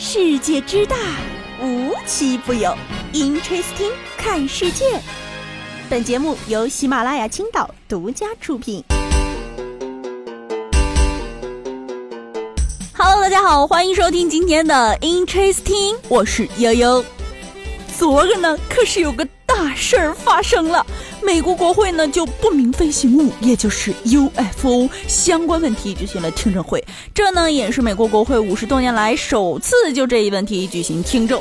世界之大，无奇不有。Interesting，看世界。本节目由喜马拉雅青岛独家出品。Hello，大家好，欢迎收听今天的 Interesting，我是悠悠。昨个呢，可是有个大事儿发生了。美国国会呢就不明飞行物，也就是 UFO 相关问题举行了听证会。这呢也是美国国会五十多年来首次就这一问题举行听证。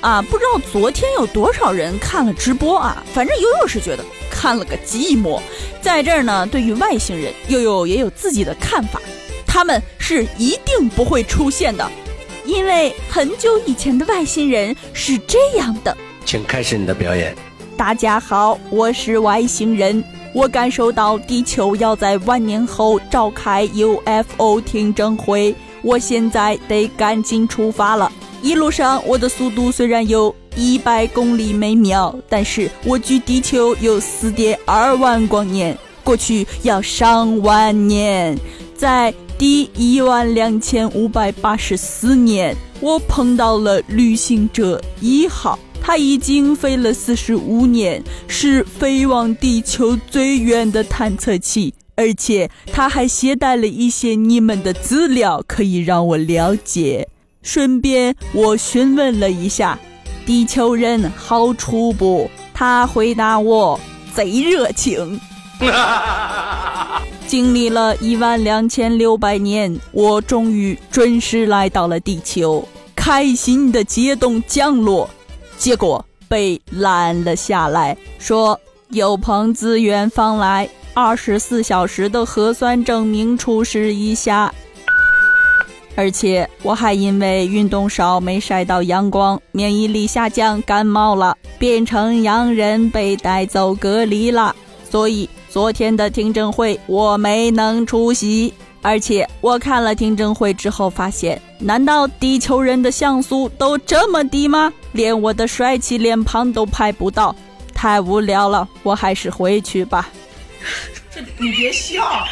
啊，不知道昨天有多少人看了直播啊？反正悠悠是觉得看了个寂寞。在这儿呢，对于外星人，悠悠也有自己的看法。他们是一定不会出现的，因为很久以前的外星人是这样的。请开始你的表演。大家好，我是外星人。我感受到地球要在万年后召开 UFO 听证会，我现在得赶紧出发了。一路上我的速度虽然有一百公里每秒，但是我距地球有四点二万光年，过去要上万年。在第一万两千五百八十四年，我碰到了旅行者一号。他已经飞了四十五年，是飞往地球最远的探测器，而且它还携带了一些你们的资料，可以让我了解。顺便，我询问了一下，地球人好处不？他回答我，贼热情。经历了一万两千六百年，我终于准时来到了地球，开心的解冻降落。结果被拦了下来，说有朋自远方来，二十四小时的核酸证明出示一下。而且我还因为运动少，没晒到阳光，免疫力下降，感冒了，变成洋人被带走隔离了。所以昨天的听证会我没能出席。而且我看了听证会之后发现，难道地球人的像素都这么低吗？连我的帅气脸庞都拍不到，太无聊了，我还是回去吧。这你别笑。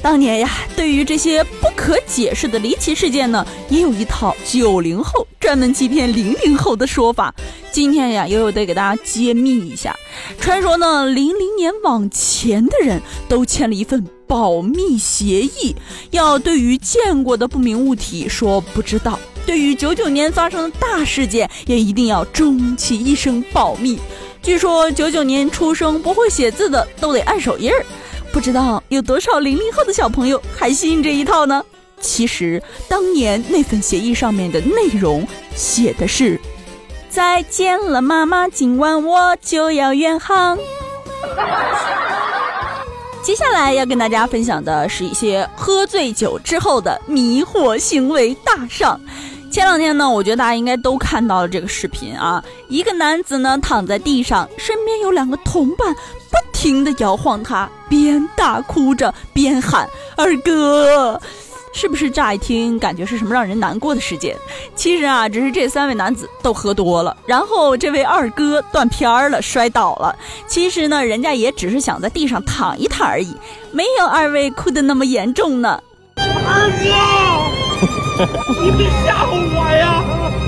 当年呀，对于这些不可解释的离奇事件呢，也有一套九零后专门欺骗零零后的说法。今天呀，悠悠得给大家揭秘一下。传说呢，零零年往前的人都签了一份保密协议，要对于见过的不明物体说不知道；对于九九年发生的大事件，也一定要终其一生保密。据说九九年出生不会写字的都得按手印儿。不知道有多少零零后的小朋友还信这一套呢？其实当年那份协议上面的内容写的是：“再见了，妈妈，今晚我就要远航。”接下来要跟大家分享的是一些喝醉酒之后的迷惑行为大赏。前两天呢，我觉得大家应该都看到了这个视频啊。一个男子呢躺在地上，身边有两个同伴不停地摇晃他，边大哭着边喊“二哥”，是不是乍一听感觉是什么让人难过的事件？其实啊，只是这三位男子都喝多了，然后这位二哥断片儿了，摔倒了。其实呢，人家也只是想在地上躺一躺而已，没有二位哭的那么严重呢。二哥。你别吓唬我呀！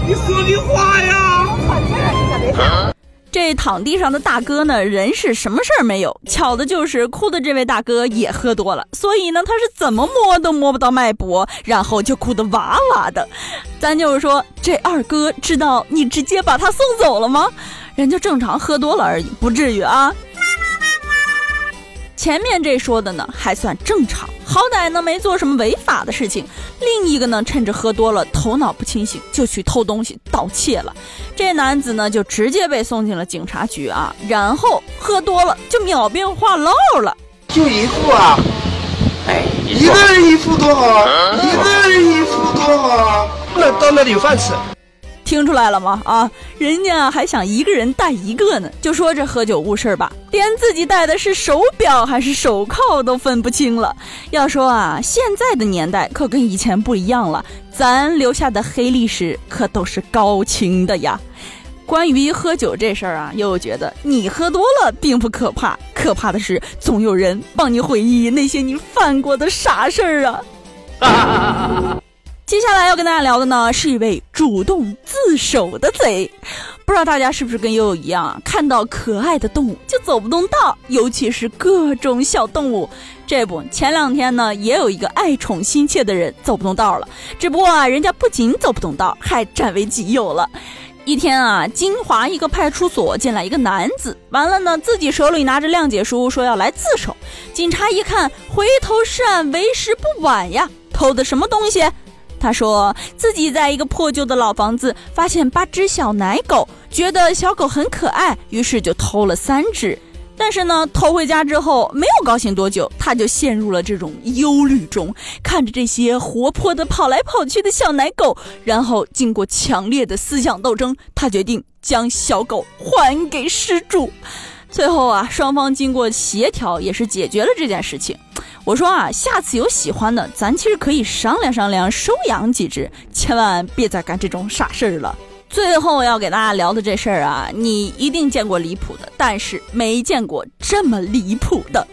你说句话呀！这躺地上的大哥呢，人是什么事儿没有？巧的就是哭的这位大哥也喝多了，所以呢，他是怎么摸都摸不到脉搏，然后就哭得哇哇的。咱就是说，这二哥知道你直接把他送走了吗？人家正常喝多了而已，不至于啊。前面这说的呢还算正常，好歹呢没做什么违法的事情。另一个呢趁着喝多了，头脑不清醒，就去偷东西盗窃了。这男子呢就直接被送进了警察局啊，然后喝多了就秒变话唠了，就一副啊，哎，一个人一副多好，啊一个人一副多好，啊那到那里有饭吃。听出来了吗？啊，人家还想一个人带一个呢，就说这喝酒误事儿吧，连自己戴的是手表还是手铐都分不清了。要说啊，现在的年代可跟以前不一样了，咱留下的黑历史可都是高清的呀。关于喝酒这事儿啊，又觉得你喝多了并不可怕，可怕的是总有人帮你回忆那些你犯过的傻事儿啊。接下来要跟大家聊的呢，是一位主动自首的贼。不知道大家是不是跟悠悠一样啊？看到可爱的动物就走不动道，尤其是各种小动物。这不，前两天呢，也有一个爱宠心切的人走不动道了。只不过啊，人家不仅走不动道，还占为己有了。一天啊，金华一个派出所进来一个男子，完了呢，自己手里拿着谅解书，说要来自首。警察一看，回头是岸，为时不晚呀！偷的什么东西？他说自己在一个破旧的老房子发现八只小奶狗，觉得小狗很可爱，于是就偷了三只。但是呢，偷回家之后没有高兴多久，他就陷入了这种忧虑中，看着这些活泼的跑来跑去的小奶狗，然后经过强烈的思想斗争，他决定将小狗还给失主。最后啊，双方经过协调，也是解决了这件事情。我说啊，下次有喜欢的，咱其实可以商量商量，收养几只，千万别再干这种傻事儿了。最后要给大家聊的这事儿啊，你一定见过离谱的，但是没见过这么离谱的。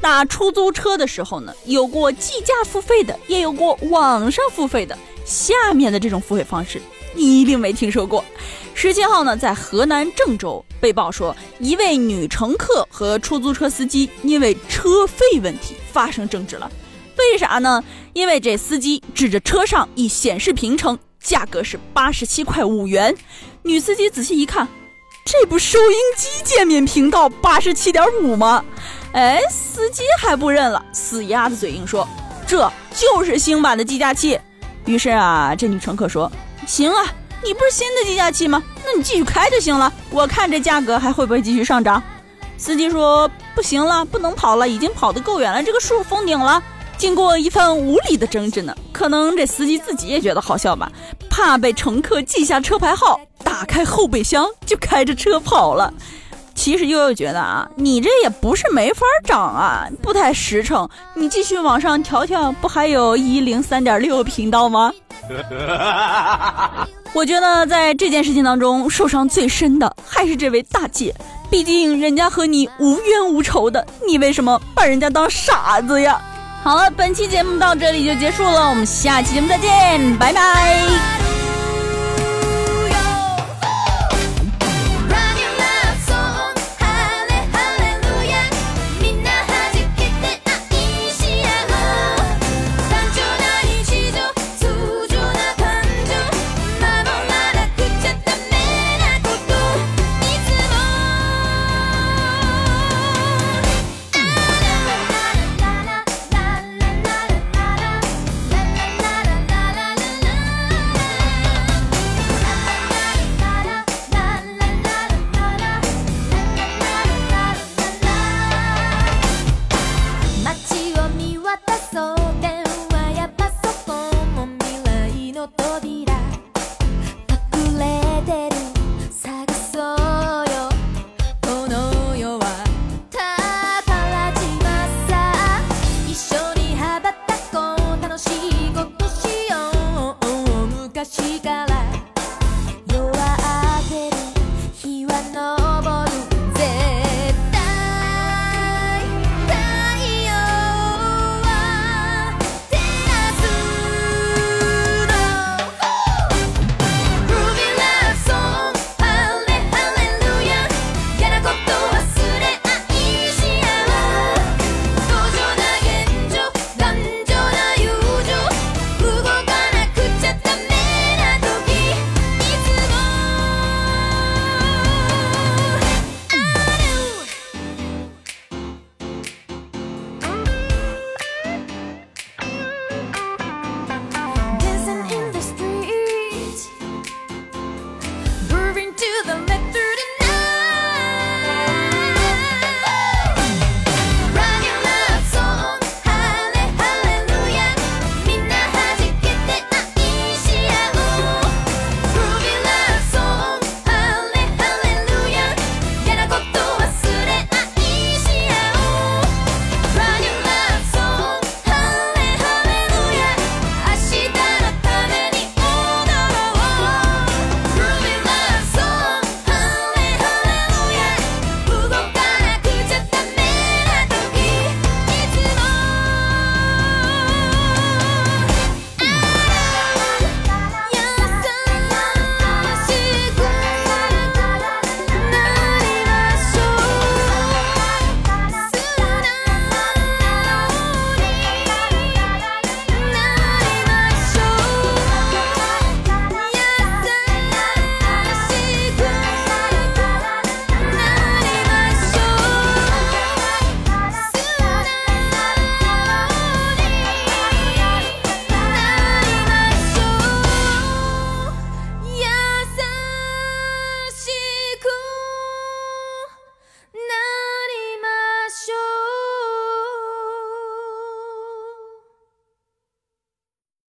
打出租车的时候呢，有过计价付费的，也有过网上付费的。下面的这种付费方式，你一定没听说过。十七号呢，在河南郑州被曝说，一位女乘客和出租车司机因为车费问题发生争执了。为啥呢？因为这司机指着车上一显示屏称。价格是八十七块五元，女司机仔细一看，这不收音机界面频道八十七点五吗？哎，司机还不认了，死鸭子嘴硬说这就是新版的计价器。于是啊，这女乘客说：“行啊，你不是新的计价器吗？那你继续开就行了，我看这价格还会不会继续上涨。”司机说：“不行了，不能跑了，已经跑得够远了，这个数封顶了。”经过一番无理的争执呢，可能这司机自己也觉得好笑吧，怕被乘客记下车牌号，打开后备箱就开着车跑了。其实悠悠觉得啊，你这也不是没法涨啊，不太实诚。你继续往上调调，不还有一零三点六频道吗？我觉得在这件事情当中受伤最深的还是这位大姐，毕竟人家和你无冤无仇的，你为什么把人家当傻子呀？好了，本期节目到这里就结束了，我们下期节目再见，拜拜。